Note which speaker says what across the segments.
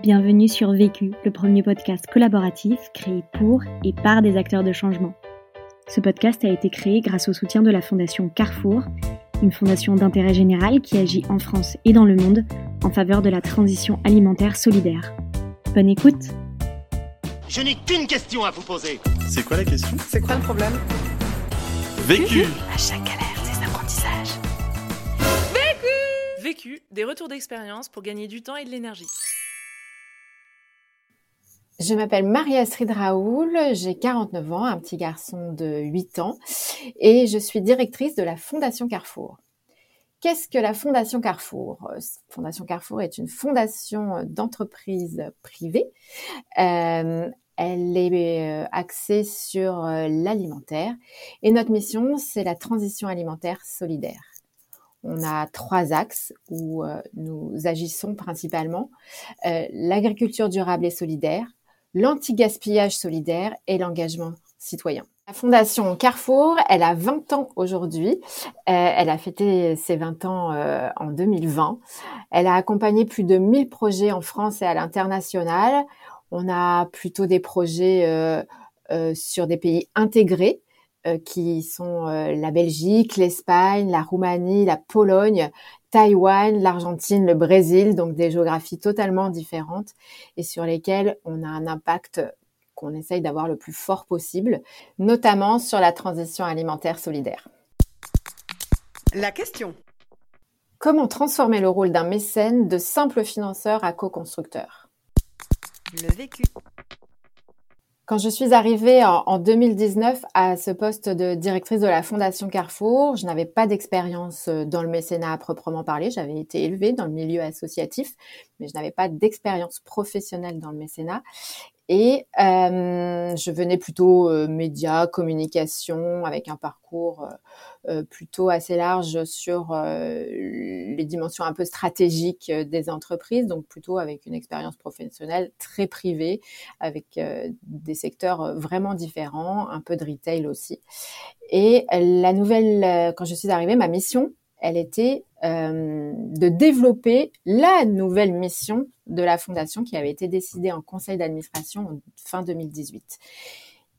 Speaker 1: Bienvenue sur Vécu, le premier podcast collaboratif créé pour et par des acteurs de changement. Ce podcast a été créé grâce au soutien de la Fondation Carrefour, une fondation d'intérêt général qui agit en France et dans le monde en faveur de la transition alimentaire solidaire. Bonne écoute
Speaker 2: Je n'ai qu'une question à vous poser.
Speaker 3: C'est quoi la question?
Speaker 4: C'est quoi le problème?
Speaker 3: Vécu
Speaker 5: À chaque galère, des apprentissages.
Speaker 4: Vécu Vécu, des retours d'expérience pour gagner du temps et de l'énergie.
Speaker 6: Je m'appelle Marie-Astrid Raoul, j'ai 49 ans, un petit garçon de 8 ans et je suis directrice de la Fondation Carrefour. Qu'est-ce que la Fondation Carrefour? Fondation Carrefour est une fondation d'entreprise privée. Euh, elle est euh, axée sur euh, l'alimentaire et notre mission, c'est la transition alimentaire solidaire. On a trois axes où nous agissons principalement. L'agriculture durable et solidaire, l'anti-gaspillage solidaire et l'engagement citoyen. La fondation Carrefour, elle a 20 ans aujourd'hui. Euh, elle a fêté ses 20 ans euh, en 2020. Elle a accompagné plus de 1000 projets en France et à l'international. On a plutôt des projets euh, sur des pays intégrés qui sont la Belgique, l'Espagne, la Roumanie, la Pologne, Taïwan, l'Argentine, le Brésil, donc des géographies totalement différentes et sur lesquelles on a un impact qu'on essaye d'avoir le plus fort possible, notamment sur la transition alimentaire solidaire.
Speaker 4: La question.
Speaker 6: Comment transformer le rôle d'un mécène de simple financeur à co-constructeur?
Speaker 5: Le vécu.
Speaker 6: Quand je suis arrivée en, 2019 à ce poste de directrice de la Fondation Carrefour, je n'avais pas d'expérience euh, dans le mécénat à proprement parler. J'avais été élevée dans le milieu associatif, mais je n'avais pas d'expérience professionnelle dans le mécénat. Et euh, je venais plutôt euh, médias, communication, avec un parcours euh, euh plutôt assez large sur euh, les dimensions un peu stratégiques des entreprises, donc plutôt avec une expérience professionnelle très privée, avec des secteurs vraiment différents, un peu de retail aussi. Et la nouvelle, quand je suis arrivée, ma mission, elle était euh, de développer la nouvelle mission de la fondation qui avait été décidée en conseil d'administration fin 2018.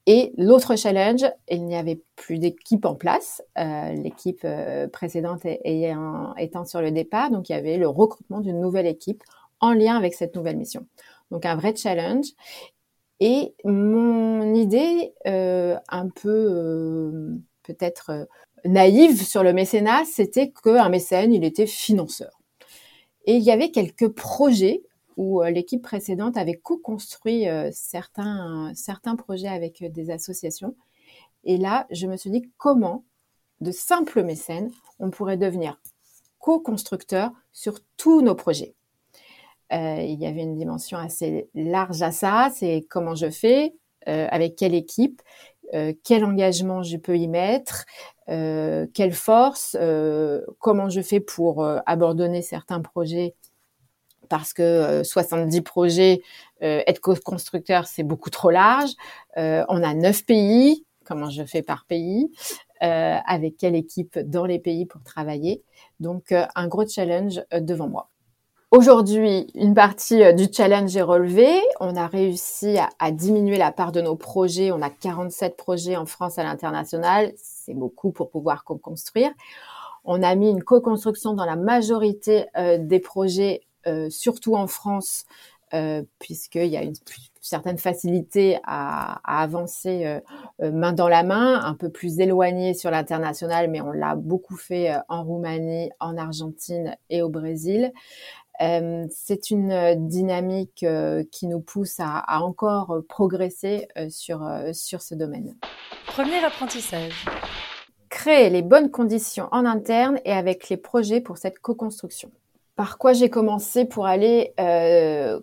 Speaker 6: Et l'autre challenge, il n'y avait plus d'équipe en place, euh, l'équipe euh, précédente étant sur le départ, donc il y avait le recrutement d'une nouvelle équipe en lien avec cette nouvelle mission. Donc un vrai challenge. Et mon idée, un peu peut-être naïve sur le mécénat, c'était qu'un mécène, il était financeur. Et il y avait quelques projets où euh, l'équipe précédente avait co-construit euh, certains, certains projets avec euh, des associations. Et là, je me suis dit comment, de simples mécènes, on pourrait devenir co-constructeur sur tous nos projets. il y avait une dimension assez large à ça, c'est comment je fais, avec quelle équipe, quel engagement je peux y mettre, euh, quelle force, euh, comment je fais pour euh, abandonner certains projets? Parce que 70 projets, être co-constructeur, c'est beaucoup trop large. on a neuf pays, comment je fais par pays, avec quelle équipe dans les pays pour travailler? Donc, un gros challenge devant moi. Aujourd'hui, une partie euh, du challenge est relevée. On a réussi à, diminuer la part de nos projets. On a 47 projets en France à l'international. C'est beaucoup pour pouvoir co-construire. On a mis une co-construction dans la majorité euh, des projets, euh, surtout en France, puisqu'il y a une certaine facilité à, à avancer main dans la main, un peu plus éloigné sur l'international, mais on l'a beaucoup fait en Roumanie, en Argentine et au Brésil. Euh, c'est une euh, dynamique euh, qui nous pousse à, encore progresser sur, sur ce domaine.
Speaker 5: Premier apprentissage.
Speaker 6: Créer les bonnes conditions en interne et avec les projets pour cette co-construction. Par quoi j'ai commencé pour aller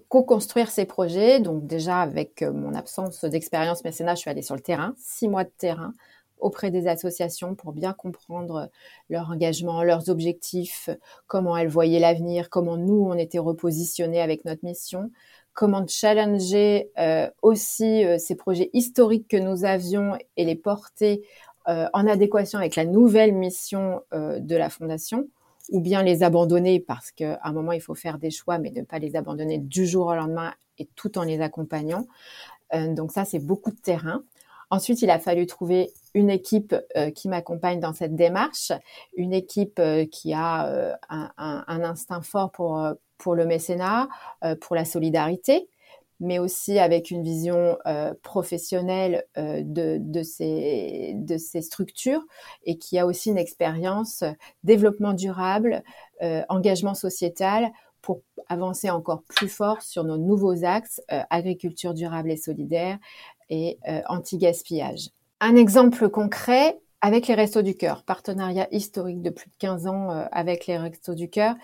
Speaker 6: co-construire ces projets? Donc déjà avec mon absence d'expérience mécénat, je suis allée sur le terrain, six mois de terrain auprès des associations pour bien comprendre leur engagement, leurs objectifs, comment elles voyaient l'avenir, comment nous, on était repositionnés avec notre mission, comment challenger euh, aussi euh, ces projets historiques que nous avions et les porter euh, en adéquation avec la nouvelle mission de la Fondation. ou bien les abandonner parce qu'à un moment, il faut faire des choix, mais ne pas les abandonner du jour au lendemain et tout en les accompagnant. Donc ça, c'est beaucoup de terrain. Ensuite, il a fallu trouver une équipe euh, qui m'accompagne dans cette démarche, une équipe euh, qui a un, un, instinct fort pour, pour le mécénat, pour la solidarité, mais aussi avec une vision professionnelle de, de, ces, de ces structures et qui a aussi une expérience développement durable, engagement sociétal pour avancer encore plus fort sur nos nouveaux axes euh, agriculture durable et solidaire et euh, anti-gaspillage. Un exemple concret avec les Restos du Cœur, partenariat historique de plus de 15 ans euh, avec les Restos du Cœur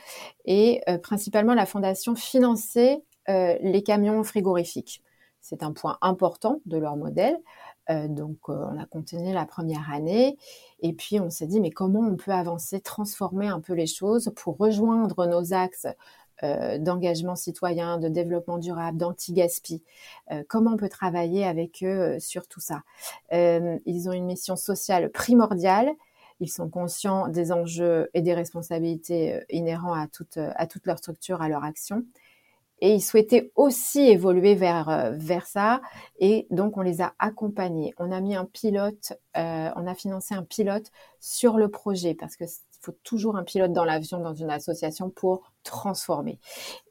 Speaker 6: et principalement la fondation finançait les camions frigorifiques. C'est un point important de leur modèle. donc, on a continué la première année et puis on s'est dit, mais comment on peut avancer, transformer un peu les choses pour rejoindre nos axes euh, d'engagement citoyen, de développement durable, d'anti-gaspi. Euh, comment on peut travailler avec eux euh, sur tout ça? Ils ont une mission sociale primordiale. Ils sont conscients des enjeux et des responsabilités inhérents à toute, à toute leur structure, à leur action. Et ils souhaitaient aussi évoluer vers, vers ça. Et donc, on les a accompagnés. On a mis un pilote, on a financé un pilote sur le projet parce que faut toujours un pilote dans l'avion dans une association pour transformer.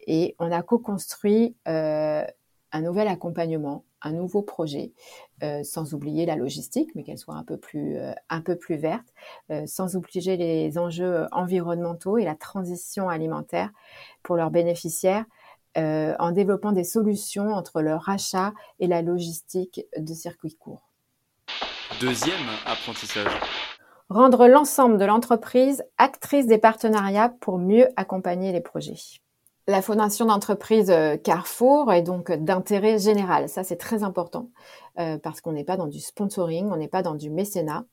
Speaker 6: Et on a co-construit euh, un nouvel accompagnement, un nouveau projet, euh, sans oublier la logistique, mais qu'elle soit un peu plus, euh, verte, sans oublier les enjeux environnementaux et la transition alimentaire pour leurs bénéficiaires. en développant des solutions entre leur achat et la logistique de circuits courts.
Speaker 3: Deuxième apprentissage
Speaker 6: rendre l'ensemble de l'entreprise actrice des partenariats pour mieux accompagner les projets. La fondation d'entreprise euh, Carrefour est donc d'intérêt général. Ça, c'est très important euh, parce qu'on n'est pas dans du sponsoring, on n'est pas dans du mécénat.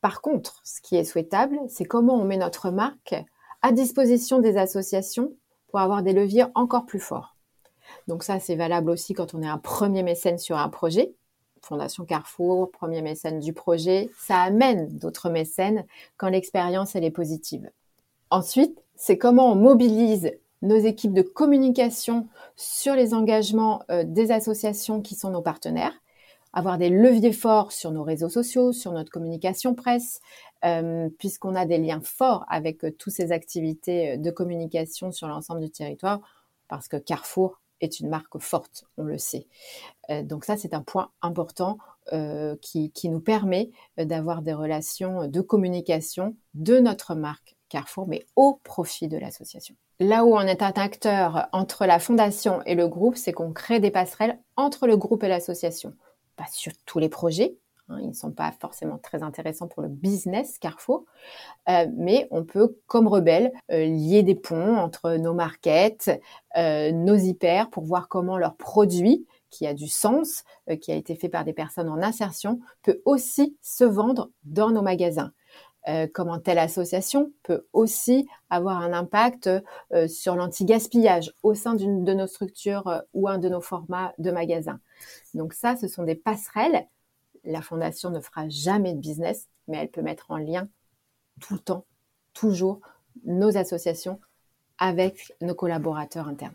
Speaker 6: Par contre, ce qui est souhaitable, c'est comment on met notre marque à disposition des associations pour avoir des leviers encore plus forts. Donc ça, c'est valable aussi quand on est un premier mécène sur un projet. Fondation Carrefour, premier mécène du projet, ça amène d'autres mécènes quand l'expérience elle est positive. Ensuite, c'est comment on mobilise nos équipes de communication sur les engagements euh, des associations qui sont nos partenaires, avoir des leviers forts sur nos réseaux sociaux, sur notre communication presse, euh, puisqu'on a des liens forts avec euh, toutes ces activités de communication sur l'ensemble du territoire, parce que Carrefour est une marque forte, on le sait. Euh, donc ça, c'est un point important euh, qui, nous permet d'avoir des relations de communication de notre marque Carrefour, mais au profit de l'association. Là où on est un acteur entre la fondation et le groupe, c'est qu'on crée des passerelles entre le groupe et l'association. Pas sur tous les projets, Hein, ils ne sont pas forcément très intéressants pour le business Carrefour, euh, mais on peut, comme rebelle, euh, lier des ponts entre nos markets, euh, nos hyper, pour voir comment leur produit, qui a du sens, qui a été fait par des personnes en insertion, peut aussi se vendre dans nos magasins. comment telle association peut aussi avoir un impact sur l'anti-gaspillage au sein d'une de nos structures ou un de nos formats de magasins. Donc ça, ce sont des passerelles la fondation ne fera jamais de business, mais elle peut mettre en lien tout le temps, toujours, nos associations avec nos collaborateurs internes.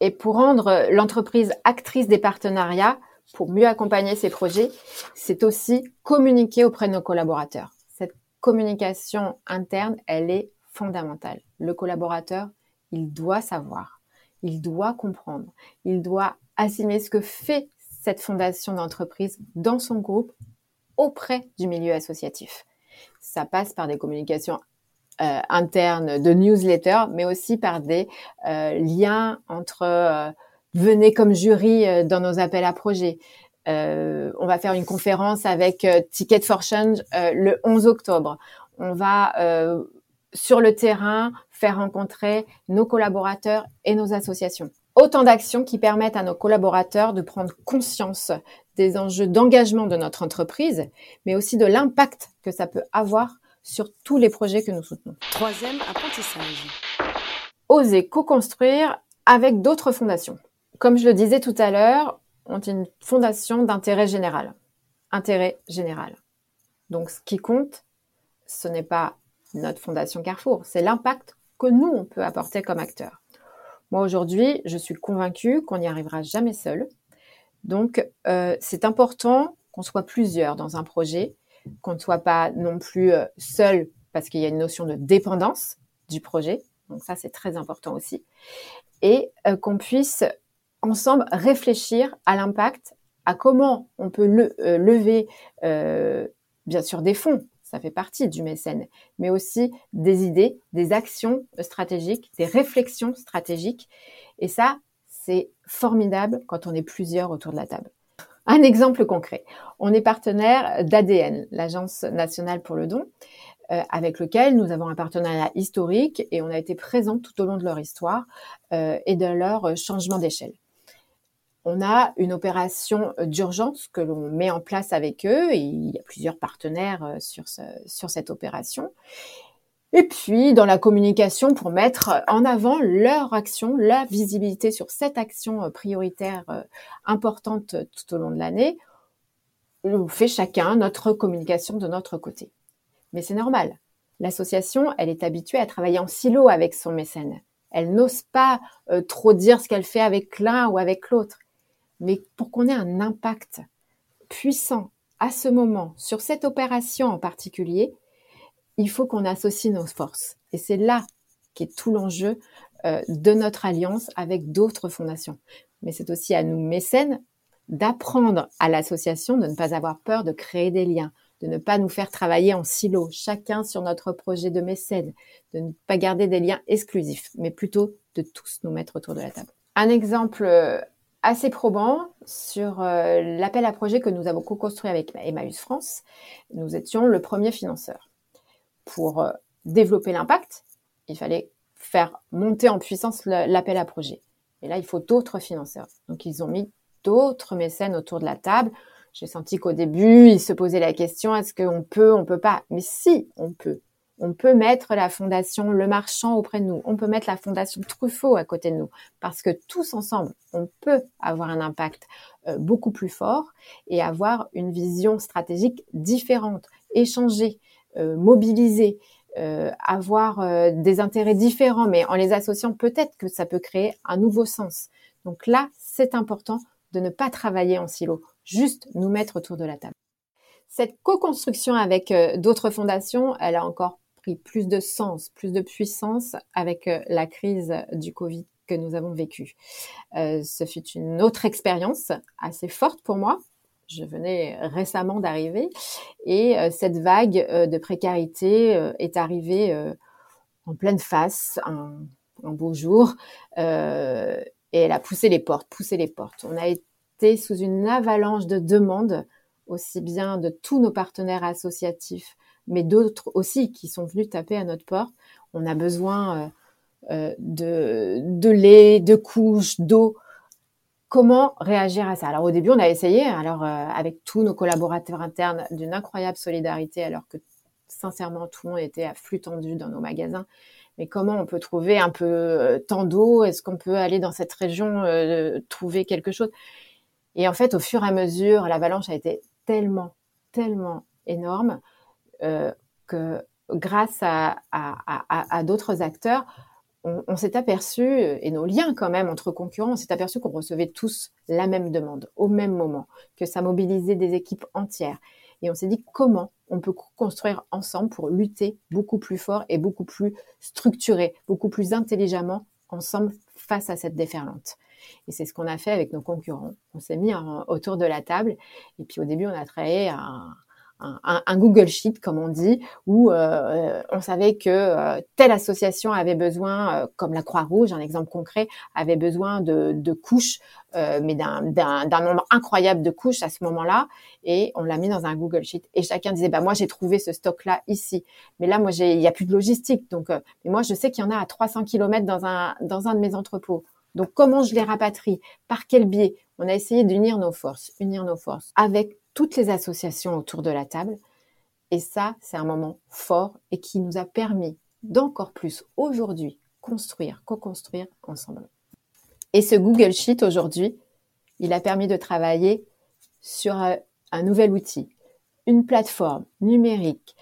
Speaker 6: Et pour rendre l'entreprise actrice des partenariats, pour mieux accompagner ces projets, c'est aussi communiquer auprès de nos collaborateurs. Cette communication interne, elle est fondamentale. Le collaborateur, il doit savoir, il doit comprendre, il doit assumer ce que fait cette fondation d'entreprise dans son groupe auprès du milieu associatif. Ça passe par des communications euh, internes de newsletters, mais aussi par des euh, liens entre euh, venez comme jury dans nos appels à projets. on va faire une conférence avec Ticket for Change le 11 octobre. On va sur le terrain faire rencontrer nos collaborateurs et nos associations. Autant d'actions qui permettent à nos collaborateurs de prendre conscience des enjeux d'engagement de notre entreprise, mais aussi de l'impact que ça peut avoir sur tous les projets que nous soutenons.
Speaker 4: Troisième apprentissage.
Speaker 6: Oser co-construire avec d'autres fondations. Comme je le disais tout à l'heure, on est une fondation d'intérêt général. Intérêt général. Donc ce qui compte, ce n'est pas notre Fondation Carrefour. C'est l'impact que nous, on peut apporter comme acteur. Moi, aujourd'hui, je suis convaincue qu'on n'y arrivera jamais seul. Donc, euh, c'est important qu'on soit plusieurs dans un projet, qu'on ne soit pas non plus euh, seul parce qu'il y a une notion de dépendance du projet. Donc ça, c'est très important aussi. Et euh, qu'on puisse ensemble réfléchir à l'impact, à comment on peut lever, bien sûr, des fonds. Ça fait partie du mécène, mais aussi des idées, des actions stratégiques, des réflexions stratégiques. Et ça, c'est formidable quand on est plusieurs autour de la table. Un exemple concret. On est partenaire d'ADN, l'Agence nationale pour le don, euh, avec lequel nous avons un partenariat historique et on a été présent tout au long de leur histoire euh, et de leur changement d'échelle. On a une opération d'urgence que l'on met en place avec eux et il y a plusieurs partenaires euh, sur, sur cette opération. Et puis, dans la communication, pour mettre en avant leur action, la visibilité sur cette action euh, prioritaire euh, importante tout au long de l'année, on fait chacun notre communication de notre côté. Mais c'est normal. L'association, elle est habituée à travailler en silo avec son mécène. Elle n'ose pas euh, trop dire ce qu'elle fait avec l'un ou avec l'autre. Mais pour qu'on ait un impact puissant à ce moment sur cette opération en particulier, il faut qu'on associe nos forces. Et c'est là qu'est tout l'enjeu euh, de notre alliance avec d'autres fondations. Mais c'est aussi à nous, mécènes, d'apprendre à l'association de ne pas avoir peur de créer des liens, de ne pas nous faire travailler en silo, chacun sur notre projet de mécène, de ne pas garder des liens exclusifs, mais plutôt de tous nous mettre autour de la table. Un exemple euh, assez probant sur euh, l'appel à projet que nous avons co-construit avec Emmaüs France. Nous étions le premier financeur pour euh, développer l'impact, il fallait faire monter en puissance l'appel à projet. Et là, il faut d'autres financeurs. Donc, ils ont mis d'autres mécènes autour de la table. J'ai senti qu'au début, ils se posaient la question est-ce qu'on peut, on peut pas? Mais si, on peut. On peut mettre la fondation Le Marchand auprès de nous. On peut mettre la fondation Truffaut à côté de nous. Parce que tous ensemble, on peut avoir un impact euh, beaucoup plus fort et avoir une vision stratégique différente, échanger, euh, mobiliser, euh, avoir des intérêts différents, mais en les associant, peut-être que ça peut créer un nouveau sens. Donc là, c'est important de ne pas travailler en silo, juste nous mettre autour de la table. Cette co-construction avec d'autres fondations, elle a encore pris plus de sens, plus de puissance avec la crise du Covid que nous avons vécue. ce fut une autre expérience assez forte pour moi je venais récemment d'arriver et euh, cette vague euh, de précarité euh, est arrivée en pleine face un, beau jour et elle a poussé les portes, poussé les portes. On a été sous une avalanche de demandes aussi bien de tous nos partenaires associatifs, mais d'autres aussi qui sont venus taper à notre porte. On a besoin de, de lait, de couches, d'eau. Comment réagir à ça? Alors au début, on a essayé, alors euh, avec tous nos collaborateurs internes, d'une incroyable solidarité, alors que sincèrement tout le monde était à flux tendu dans nos magasins. Mais comment on peut trouver un peu euh, tant d'eau? Est-ce qu'on peut aller dans cette région euh, trouver quelque chose? Et en fait, au fur et à mesure, l'avalanche a été tellement, tellement énorme que grâce à, d'autres acteurs, on, s'est aperçu, et nos liens quand même entre concurrents, on s'est aperçu qu'on recevait tous la même demande au même moment, que ça mobilisait des équipes entières. Et on s'est dit comment on peut construire ensemble pour lutter beaucoup plus fort et beaucoup plus structuré, beaucoup plus intelligemment ensemble face à cette déferlante. Et c'est ce qu'on a fait avec nos concurrents. On s'est mis autour de la table et puis au début on a travaillé à un, Google Sheet, comme on dit, où euh, euh, on savait que euh, telle association avait besoin, comme la Croix-Rouge, un exemple concret, avait besoin de, de couches, mais d'un nombre incroyable de couches à ce moment-là, et on l'a mis dans un Google Sheet. Et chacun disait, bah moi j'ai trouvé ce stock-là ici, mais là moi il n'y a plus de logistique, donc mais moi je sais qu'il y en a à 300 km dans un dans un de mes entrepôts. Donc comment je les rapatrie? Par quel biais? On a essayé d'unir nos forces, unir nos forces avec toutes les associations autour de la table. Et ça, c'est un moment fort et qui nous a permis d'encore plus aujourd'hui construire, co-construire ensemble. Et ce Google Sheet aujourd'hui, il a permis de travailler sur un, nouvel outil, une plateforme numérique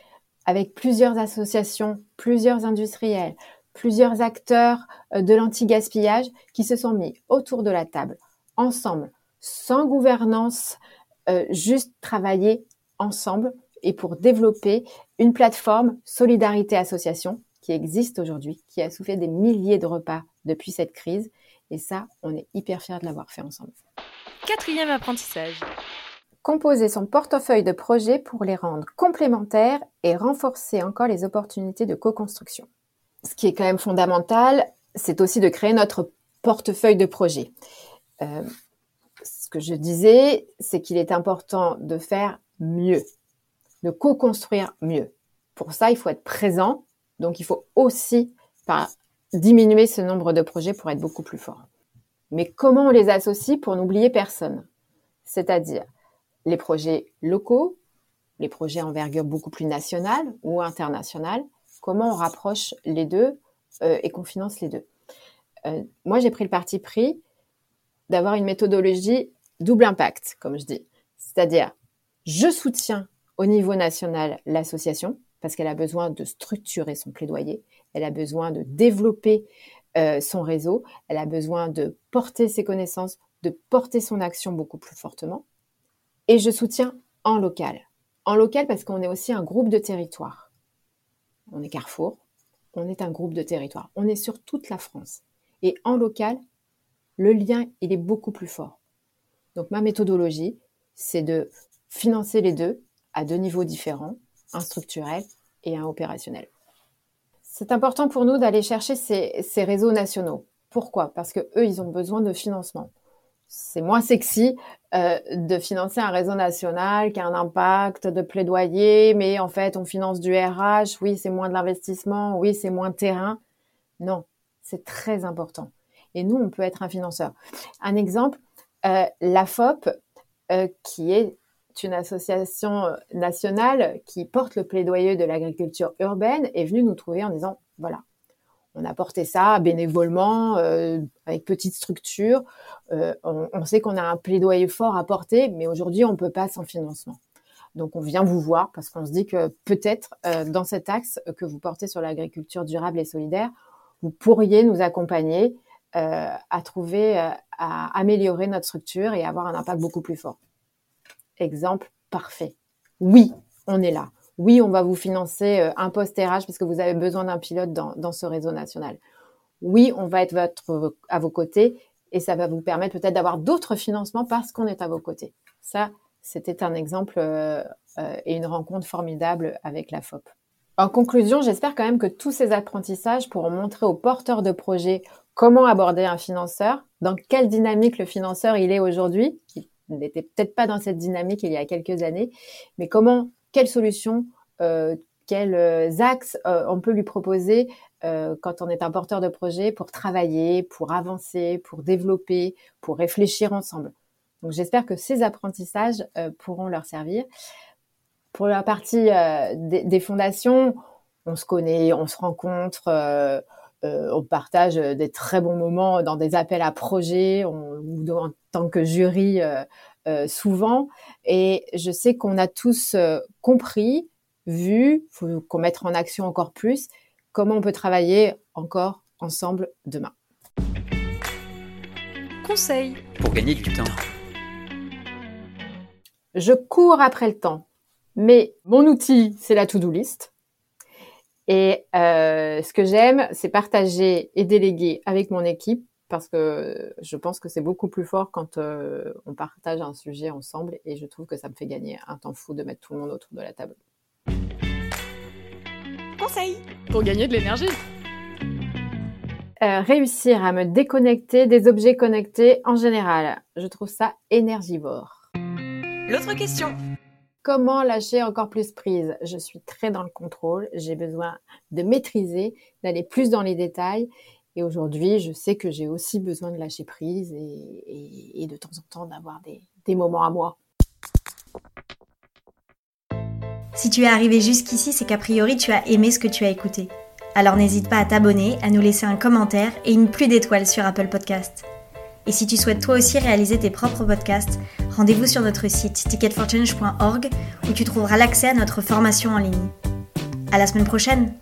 Speaker 6: avec plusieurs associations, plusieurs industriels, plusieurs acteurs euh, de l'anti-gaspillage qui se sont mis autour de la table, ensemble, sans gouvernance, euh, juste travailler ensemble et pour développer une plateforme Solidarité Association qui existe aujourd'hui, qui a soufflé des milliers de repas depuis cette crise. Et ça, on est hyper fiers de l'avoir fait ensemble.
Speaker 4: Quatrième apprentissage.
Speaker 6: Composer son portefeuille de projets pour les rendre complémentaires et renforcer encore les opportunités de co-construction. Ce qui est quand même fondamental, c'est aussi de créer notre portefeuille de projets. Euh, ce que je disais, c'est qu'il est important de faire mieux, de co-construire mieux. Pour ça, il faut être présent, donc il faut aussi diminuer ce nombre de projets pour être beaucoup plus fort. Mais comment on les associe pour n'oublier personne? C'est-à-dire les projets locaux, les projets envergure beaucoup plus nationale ou internationale, comment on rapproche les deux euh, et qu'on finance les deux? Euh, moi, j'ai pris le parti pris d'avoir une méthodologie double impact, comme je dis. C'est-à-dire, je soutiens au niveau national l'association parce qu'elle a besoin de structurer son plaidoyer, elle a besoin de développer euh, son réseau, elle a besoin de porter ses connaissances, de porter son action beaucoup plus fortement. Et je soutiens en local. En local parce qu'on est aussi un groupe de territoire. On est Carrefour, on est un groupe de territoire. On est sur toute la France. Et en local, le lien, il est beaucoup plus fort. Donc ma méthodologie, c'est de financer les deux à deux niveaux différents, un structurel et un opérationnel. C'est important pour nous d'aller chercher ces, réseaux nationaux. Pourquoi? Parce que eux, ils ont besoin de financement c'est moins sexy euh, de financer un réseau national qui a un impact de plaidoyer, mais en fait on finance du RH, oui c'est moins de l'investissement, oui c'est moins de terrain. Non, c'est très important. Et nous, on peut être un financeur. Un exemple, euh, la FOP, euh, qui est une association nationale qui porte le plaidoyer de l'agriculture urbaine, est venue nous trouver en disant, voilà, on a porté ça bénévolement, euh, avec petite structure. Euh, on, sait qu'on a un plaidoyer fort à porter, mais aujourd'hui, on ne peut pas sans financement. Donc, on vient vous voir parce qu'on se dit que peut-être euh, dans cet axe que vous portez sur l'agriculture durable et solidaire, vous pourriez nous accompagner à trouver, améliorer notre structure et avoir un impact beaucoup plus fort. Exemple parfait. Oui, on est là oui, on va vous financer euh, un poste RH parce que vous avez besoin d'un pilote dans, ce réseau national. Oui, on va être à vos côtés et ça va vous permettre peut-être d'avoir d'autres financements parce qu'on est à vos côtés. Ça, c'était un exemple euh, euh, et une rencontre formidable avec la FOP. En conclusion, j'espère quand même que tous ces apprentissages pourront montrer aux porteurs de projets comment aborder un financeur, dans quelle dynamique le financeur il est aujourd'hui. Il n'était peut-être pas dans cette dynamique il y a quelques années, mais comment quelles solutions, euh, quels euh, axes euh, on peut lui proposer quand on est un porteur de projet pour travailler, pour avancer, pour développer, pour réfléchir ensemble. Donc j'espère que ces apprentissages pourront leur servir. Pour la partie des, fondations, on se connaît, on se rencontre, on partage des très bons moments dans des appels à projets, ou en tant que jury euh, souvent. Et je sais qu'on a tous euh, compris, vu, faut qu'on mette en action encore plus, comment on peut travailler encore ensemble demain.
Speaker 4: Conseil
Speaker 3: pour gagner du temps.
Speaker 6: Je cours après le temps, mais mon outil, c'est la to-do list. Et euh, ce que j'aime, c'est partager et déléguer avec mon équipe parce que je pense que c'est beaucoup plus fort quand euh, on partage un sujet ensemble et je trouve que ça me fait gagner un temps fou de mettre tout le monde autour de la table.
Speaker 4: Conseil pour gagner de l'énergie.
Speaker 6: Euh, réussir à me déconnecter des objets connectés en général. Je trouve ça énergivore.
Speaker 4: L'autre question.
Speaker 6: Comment lâcher encore plus prise Je suis très dans le contrôle, j'ai besoin de maîtriser, d'aller plus dans les détails et aujourd'hui, je sais que j'ai aussi besoin de lâcher prise et, de temps en temps d'avoir des, moments à moi.
Speaker 1: Si tu es arrivé jusqu'ici, c'est qu'a priori tu as aimé ce que tu as écouté. Alors n'hésite pas à t'abonner, à nous laisser un commentaire et une pluie d'étoiles sur Apple Podcast. Et si tu souhaites toi aussi réaliser tes propres podcasts, rendez-vous sur notre site ticketforchange.org où tu trouveras l'accès à notre formation en ligne. À la semaine prochaine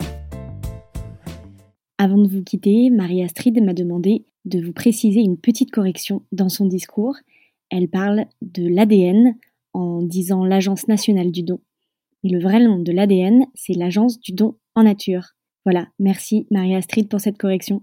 Speaker 1: Avant de vous quitter, Marie-Astrid m'a demandé de vous préciser une petite correction dans son discours. Elle parle de l'ADN en disant l'Agence nationale du don. Mais le vrai nom de l'ADN, c'est l'Agence du don en nature. Voilà, merci Marie-Astrid pour cette correction.